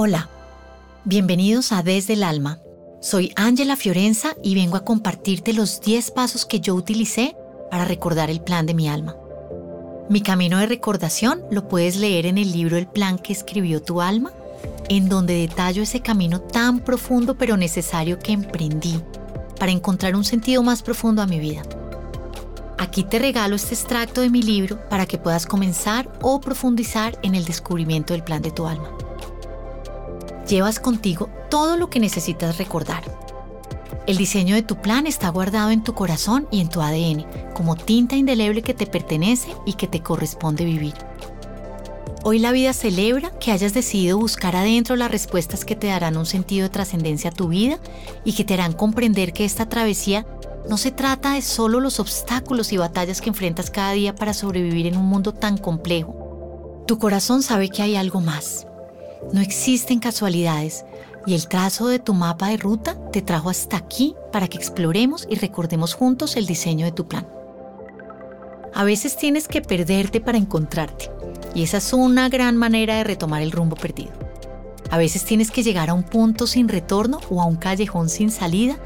Hola, bienvenidos a Desde el Alma. Soy Ángela Fiorenza y vengo a compartirte los 10 pasos que yo utilicé para recordar el plan de mi alma. Mi camino de recordación lo puedes leer en el libro El plan que escribió tu alma, en donde detallo ese camino tan profundo pero necesario que emprendí para encontrar un sentido más profundo a mi vida. Aquí te regalo este extracto de mi libro para que puedas comenzar o profundizar en el descubrimiento del plan de tu alma. Llevas contigo todo lo que necesitas recordar. El diseño de tu plan está guardado en tu corazón y en tu ADN, como tinta indeleble que te pertenece y que te corresponde vivir. Hoy la vida celebra que hayas decidido buscar adentro las respuestas que te darán un sentido de trascendencia a tu vida y que te harán comprender que esta travesía no se trata de solo los obstáculos y batallas que enfrentas cada día para sobrevivir en un mundo tan complejo. Tu corazón sabe que hay algo más. No existen casualidades y el trazo de tu mapa de ruta te trajo hasta aquí para que exploremos y recordemos juntos el diseño de tu plan. A veces tienes que perderte para encontrarte y esa es una gran manera de retomar el rumbo perdido. A veces tienes que llegar a un punto sin retorno o a un callejón sin salida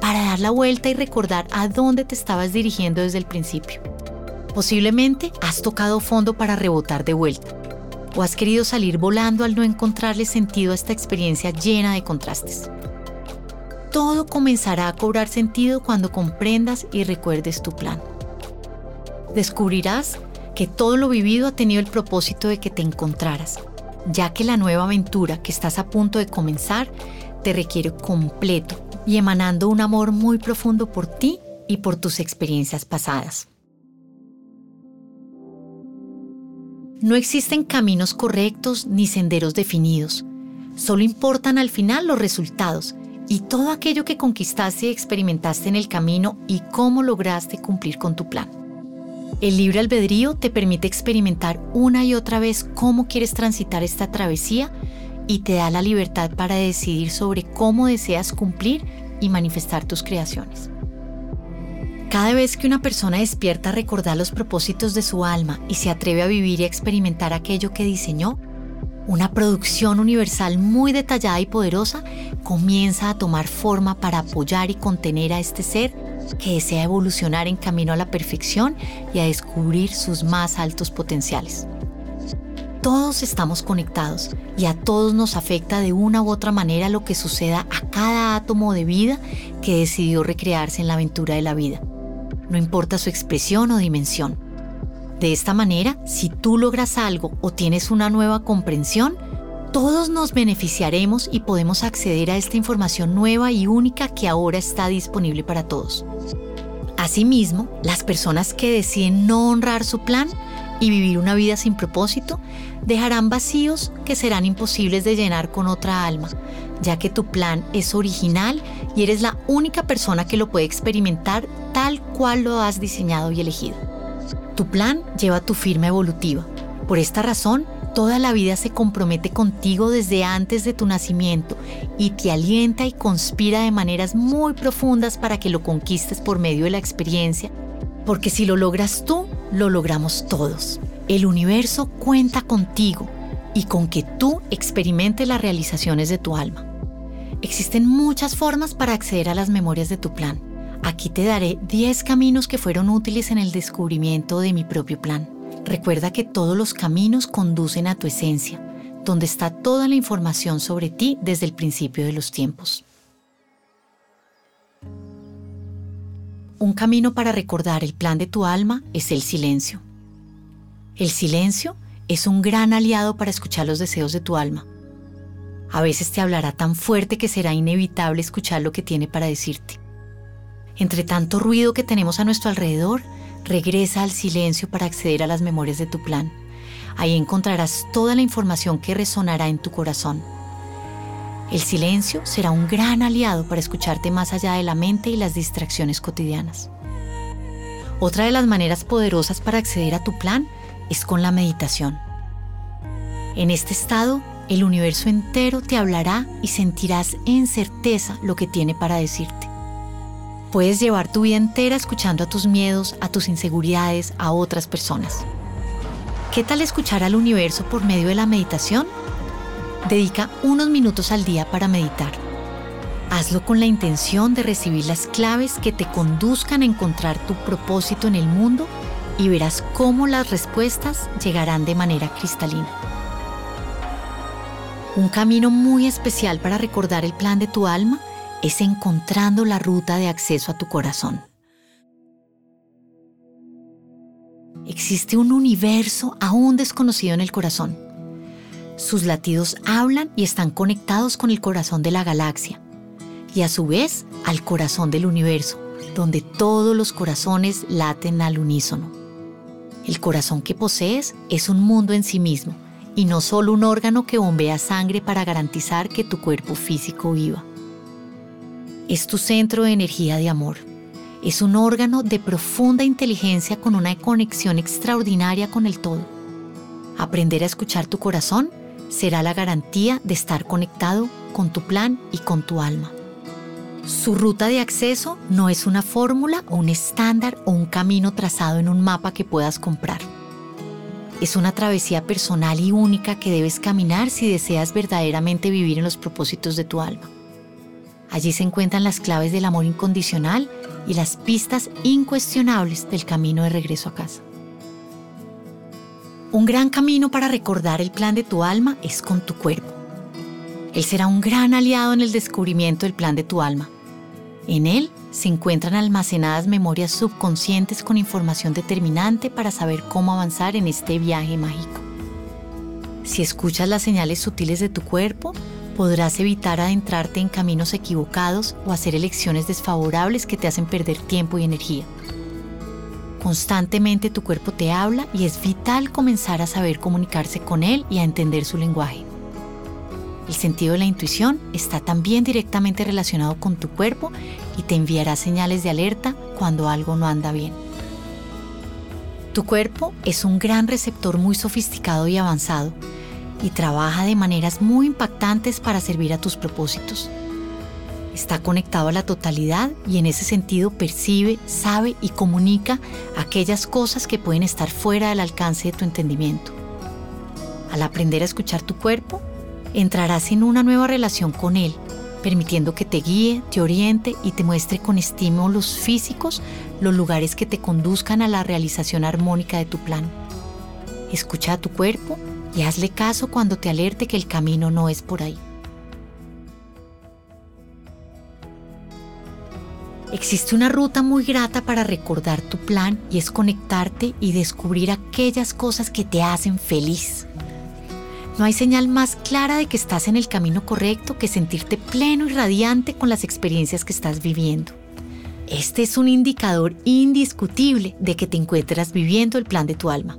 para dar la vuelta y recordar a dónde te estabas dirigiendo desde el principio. Posiblemente has tocado fondo para rebotar de vuelta o has querido salir volando al no encontrarle sentido a esta experiencia llena de contrastes. Todo comenzará a cobrar sentido cuando comprendas y recuerdes tu plan. Descubrirás que todo lo vivido ha tenido el propósito de que te encontraras, ya que la nueva aventura que estás a punto de comenzar te requiere completo y emanando un amor muy profundo por ti y por tus experiencias pasadas. No existen caminos correctos ni senderos definidos. Solo importan al final los resultados y todo aquello que conquistaste y experimentaste en el camino y cómo lograste cumplir con tu plan. El libre albedrío te permite experimentar una y otra vez cómo quieres transitar esta travesía y te da la libertad para decidir sobre cómo deseas cumplir y manifestar tus creaciones. Cada vez que una persona despierta a recordar los propósitos de su alma y se atreve a vivir y experimentar aquello que diseñó, una producción universal muy detallada y poderosa comienza a tomar forma para apoyar y contener a este ser que desea evolucionar en camino a la perfección y a descubrir sus más altos potenciales. Todos estamos conectados y a todos nos afecta de una u otra manera lo que suceda a cada átomo de vida que decidió recrearse en la aventura de la vida, no importa su expresión o dimensión. De esta manera, si tú logras algo o tienes una nueva comprensión, todos nos beneficiaremos y podemos acceder a esta información nueva y única que ahora está disponible para todos. Asimismo, las personas que deciden no honrar su plan y vivir una vida sin propósito, dejarán vacíos que serán imposibles de llenar con otra alma, ya que tu plan es original y eres la única persona que lo puede experimentar tal cual lo has diseñado y elegido. Tu plan lleva tu firma evolutiva. Por esta razón, toda la vida se compromete contigo desde antes de tu nacimiento y te alienta y conspira de maneras muy profundas para que lo conquistes por medio de la experiencia porque si lo logras tú, lo logramos todos. El universo cuenta contigo y con que tú experimentes las realizaciones de tu alma. Existen muchas formas para acceder a las memorias de tu plan. Aquí te daré 10 caminos que fueron útiles en el descubrimiento de mi propio plan. Recuerda que todos los caminos conducen a tu esencia, donde está toda la información sobre ti desde el principio de los tiempos. Un camino para recordar el plan de tu alma es el silencio. El silencio es un gran aliado para escuchar los deseos de tu alma. A veces te hablará tan fuerte que será inevitable escuchar lo que tiene para decirte. Entre tanto ruido que tenemos a nuestro alrededor, regresa al silencio para acceder a las memorias de tu plan. Ahí encontrarás toda la información que resonará en tu corazón. El silencio será un gran aliado para escucharte más allá de la mente y las distracciones cotidianas. Otra de las maneras poderosas para acceder a tu plan es con la meditación. En este estado, el universo entero te hablará y sentirás en certeza lo que tiene para decirte. Puedes llevar tu vida entera escuchando a tus miedos, a tus inseguridades, a otras personas. ¿Qué tal escuchar al universo por medio de la meditación? dedica unos minutos al día para meditar. Hazlo con la intención de recibir las claves que te conduzcan a encontrar tu propósito en el mundo y verás cómo las respuestas llegarán de manera cristalina. Un camino muy especial para recordar el plan de tu alma es encontrando la ruta de acceso a tu corazón. Existe un universo aún desconocido en el corazón. Sus latidos hablan y están conectados con el corazón de la galaxia y a su vez al corazón del universo, donde todos los corazones laten al unísono. El corazón que posees es un mundo en sí mismo y no solo un órgano que bombea sangre para garantizar que tu cuerpo físico viva. Es tu centro de energía de amor. Es un órgano de profunda inteligencia con una conexión extraordinaria con el todo. Aprender a escuchar tu corazón será la garantía de estar conectado con tu plan y con tu alma. Su ruta de acceso no es una fórmula o un estándar o un camino trazado en un mapa que puedas comprar. Es una travesía personal y única que debes caminar si deseas verdaderamente vivir en los propósitos de tu alma. Allí se encuentran las claves del amor incondicional y las pistas incuestionables del camino de regreso a casa. Un gran camino para recordar el plan de tu alma es con tu cuerpo. Él será un gran aliado en el descubrimiento del plan de tu alma. En él se encuentran almacenadas memorias subconscientes con información determinante para saber cómo avanzar en este viaje mágico. Si escuchas las señales sutiles de tu cuerpo, podrás evitar adentrarte en caminos equivocados o hacer elecciones desfavorables que te hacen perder tiempo y energía. Constantemente tu cuerpo te habla y es vital comenzar a saber comunicarse con él y a entender su lenguaje. El sentido de la intuición está también directamente relacionado con tu cuerpo y te enviará señales de alerta cuando algo no anda bien. Tu cuerpo es un gran receptor muy sofisticado y avanzado y trabaja de maneras muy impactantes para servir a tus propósitos. Está conectado a la totalidad y en ese sentido percibe, sabe y comunica aquellas cosas que pueden estar fuera del alcance de tu entendimiento. Al aprender a escuchar tu cuerpo, entrarás en una nueva relación con Él, permitiendo que te guíe, te oriente y te muestre con estímulos físicos los lugares que te conduzcan a la realización armónica de tu plan. Escucha a tu cuerpo y hazle caso cuando te alerte que el camino no es por ahí. Existe una ruta muy grata para recordar tu plan y es conectarte y descubrir aquellas cosas que te hacen feliz. No hay señal más clara de que estás en el camino correcto que sentirte pleno y radiante con las experiencias que estás viviendo. Este es un indicador indiscutible de que te encuentras viviendo el plan de tu alma.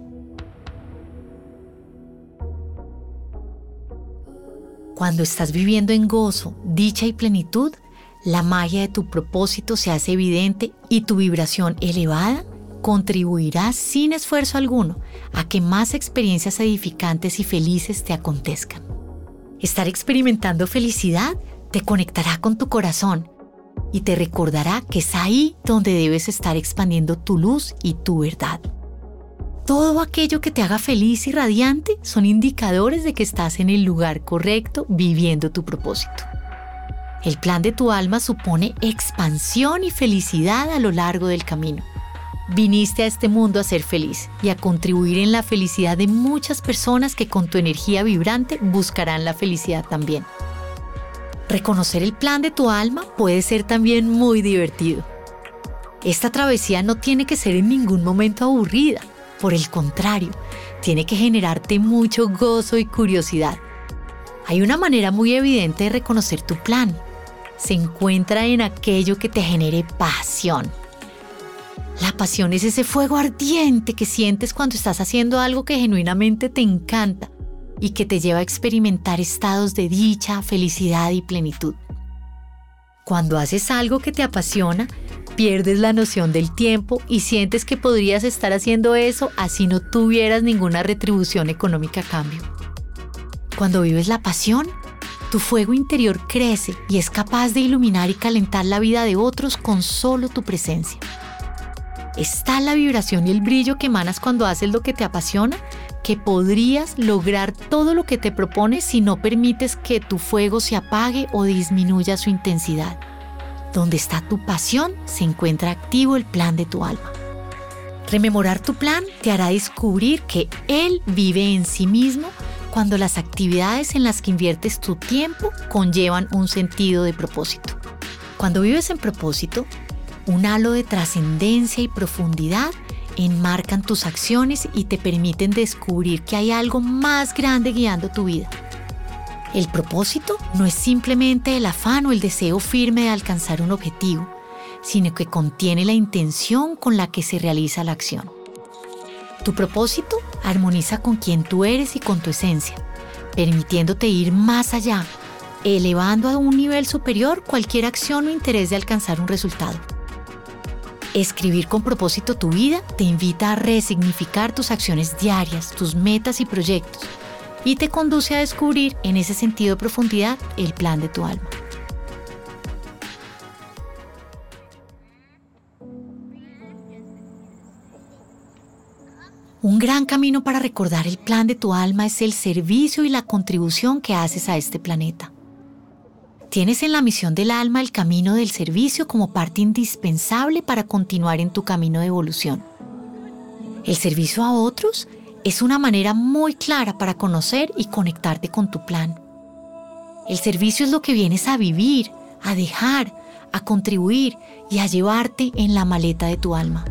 Cuando estás viviendo en gozo, dicha y plenitud, la magia de tu propósito se hace evidente y tu vibración elevada contribuirá sin esfuerzo alguno a que más experiencias edificantes y felices te acontezcan. Estar experimentando felicidad te conectará con tu corazón y te recordará que es ahí donde debes estar expandiendo tu luz y tu verdad. Todo aquello que te haga feliz y radiante son indicadores de que estás en el lugar correcto viviendo tu propósito. El plan de tu alma supone expansión y felicidad a lo largo del camino. Viniste a este mundo a ser feliz y a contribuir en la felicidad de muchas personas que con tu energía vibrante buscarán la felicidad también. Reconocer el plan de tu alma puede ser también muy divertido. Esta travesía no tiene que ser en ningún momento aburrida, por el contrario, tiene que generarte mucho gozo y curiosidad. Hay una manera muy evidente de reconocer tu plan. Se encuentra en aquello que te genere pasión la pasión es ese fuego ardiente que sientes cuando estás haciendo algo que genuinamente te encanta y que te lleva a experimentar estados de dicha, felicidad y plenitud. Cuando haces algo que te apasiona, pierdes la noción del tiempo y sientes que podrías estar haciendo eso así no tuvieras ninguna retribución económica a cambio. Cuando vives la pasión, tu fuego interior crece y es capaz de iluminar y calentar la vida de otros con solo tu presencia está la vibración y el brillo que emanas cuando haces lo que te apasiona, que podrías lograr todo lo que te propones si no permites que tu fuego se apague o disminuya su intensidad. Donde está tu pasión, se encuentra activo el plan de tu alma. Rememorar tu plan te hará descubrir que Él vive en sí mismo cuando las actividades en las que inviertes tu tiempo conllevan un sentido de propósito. Cuando vives en propósito, un halo de trascendencia y profundidad enmarcan tus acciones y te permiten descubrir que hay algo más grande guiando tu vida. El propósito no es simplemente el afán o el deseo firme de alcanzar un objetivo, sino que contiene la intención con la que se realiza la acción. Tu propósito armoniza con quien tú eres y con tu esencia, permitiéndote ir más allá, elevando a un nivel superior cualquier acción o interés de alcanzar un resultado. Escribir con propósito tu vida te invita a resignificar tus acciones diarias, tus metas y proyectos, y te conduce a descubrir en ese sentido de profundidad el plan de tu alma. Un gran camino para recordar el plan de tu alma es el servicio y la contribución que haces a este planeta. Tienes en la misión del alma el camino del servicio como parte indispensable para continuar en tu camino de evolución. El servicio a otros es una manera muy clara para conocer y conectarte con tu plan. El servicio es lo que vienes a vivir, a dejar, a contribuir y a llevarte en la maleta de tu alma.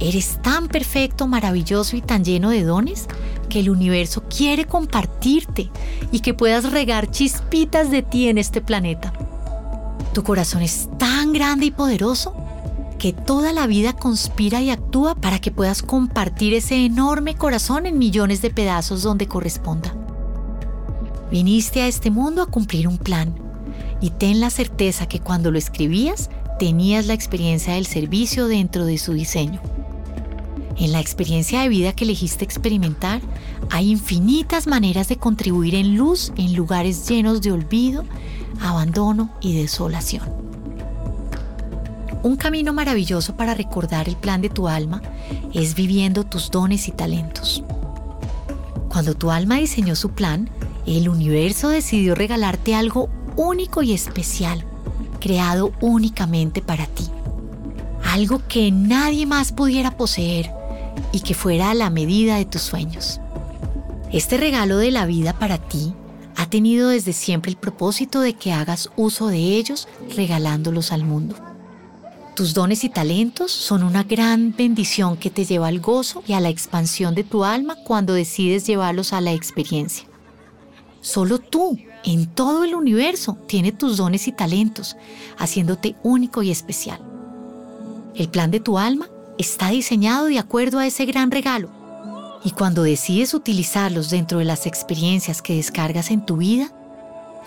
Eres tan perfecto, maravilloso y tan lleno de dones que el universo quiere compartirte y que puedas regar chispitas de ti en este planeta. Tu corazón es tan grande y poderoso que toda la vida conspira y actúa para que puedas compartir ese enorme corazón en millones de pedazos donde corresponda. Viniste a este mundo a cumplir un plan y ten la certeza que cuando lo escribías tenías la experiencia del servicio dentro de su diseño. En la experiencia de vida que elegiste experimentar, hay infinitas maneras de contribuir en luz en lugares llenos de olvido, abandono y desolación. Un camino maravilloso para recordar el plan de tu alma es viviendo tus dones y talentos. Cuando tu alma diseñó su plan, el universo decidió regalarte algo único y especial, creado únicamente para ti. Algo que nadie más pudiera poseer y que fuera a la medida de tus sueños. Este regalo de la vida para ti ha tenido desde siempre el propósito de que hagas uso de ellos regalándolos al mundo. Tus dones y talentos son una gran bendición que te lleva al gozo y a la expansión de tu alma cuando decides llevarlos a la experiencia. Solo tú, en todo el universo, tienes tus dones y talentos, haciéndote único y especial. El plan de tu alma está diseñado de acuerdo a ese gran regalo. Y cuando decides utilizarlos dentro de las experiencias que descargas en tu vida,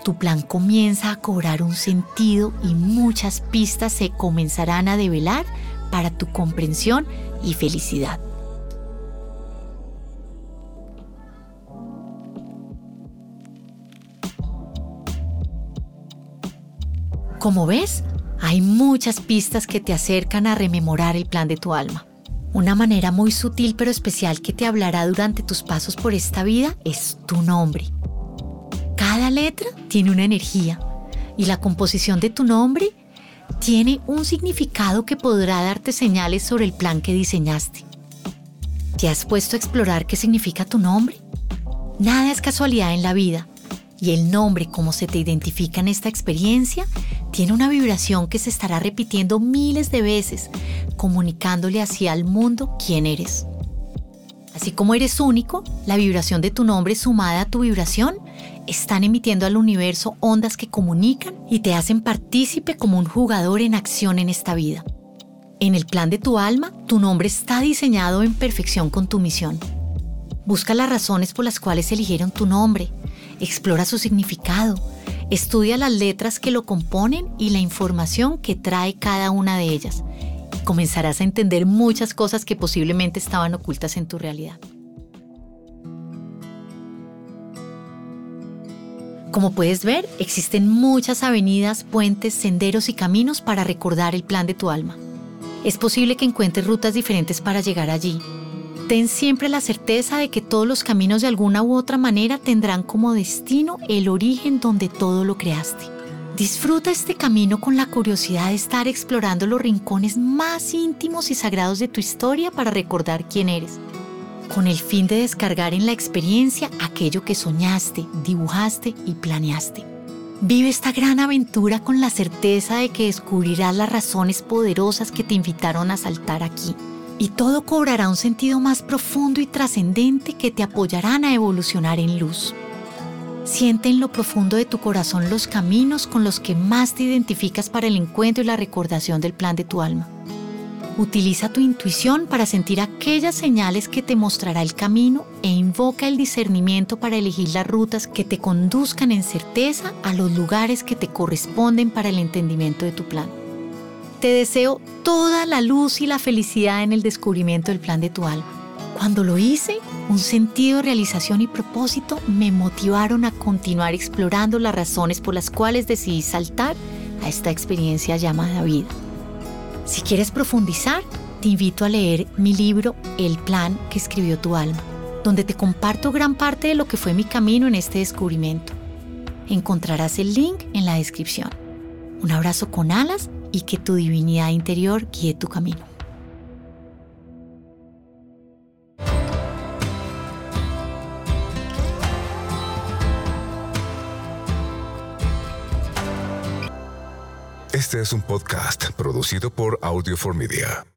tu plan comienza a cobrar un sentido y muchas pistas se comenzarán a develar para tu comprensión y felicidad. Como ves, hay muchas pistas que te acercan a rememorar el plan de tu alma. Una manera muy sutil pero especial que te hablará durante tus pasos por esta vida es tu nombre. Letra tiene una energía y la composición de tu nombre tiene un significado que podrá darte señales sobre el plan que diseñaste. ¿Te has puesto a explorar qué significa tu nombre? Nada es casualidad en la vida y el nombre como se te identifica en esta experiencia tiene una vibración que se estará repitiendo miles de veces, comunicándole hacia el mundo quién eres. Así como eres único, la vibración de tu nombre sumada a tu vibración están emitiendo al universo ondas que comunican y te hacen partícipe como un jugador en acción en esta vida. En el plan de tu alma, tu nombre está diseñado en perfección con tu misión. Busca las razones por las cuales eligieron tu nombre, explora su significado, Estudia las letras que lo componen y la información que trae cada una de ellas. comenzarás a entender muchas cosas que posiblemente estaban ocultas en tu realidad. Como puedes ver, existen muchas avenidas, puentes, senderos y caminos para recordar el plan de tu alma. Es posible que encuentres rutas diferentes para llegar allí. Ten siempre la certeza de que todos los caminos de alguna u otra manera tendrán como destino el origen donde todo lo creaste. Disfruta este camino con la curiosidad de estar explorando los rincones más íntimos y sagrados de tu historia para recordar quién eres, con el fin de descargar en la experiencia aquello que soñaste, dibujaste y planeaste. Vive esta gran aventura con la certeza de que descubrirás las razones poderosas que te invitaron a saltar aquí. Y todo cobrará un sentido más profundo y trascendente que te apoyarán a evolucionar en luz. Siente en lo profundo de tu corazón los caminos con los que más te identificas para el encuentro y la recordación del plan de tu alma. Utiliza tu intuición para sentir aquellas señales que te mostrará el camino e invoca el discernimiento para elegir las rutas que te conduzcan en certeza a los lugares que te corresponden para el entendimiento de tu plan. Te deseo toda la luz y la felicidad en el descubrimiento del plan de tu alma. Cuando lo hice, un sentido de realización y propósito me motivaron a continuar explorando las razones por las cuales decidí saltar a esta experiencia llamada vida. Si quieres profundizar, te invito a leer mi libro El plan que escribió tu alma, donde te comparto gran parte de lo que fue mi camino en este descubrimiento. Encontrarás el link en la descripción. Un abrazo con alas y que tu divinidad interior guíe tu camino. Este es un podcast producido por Audio for Media.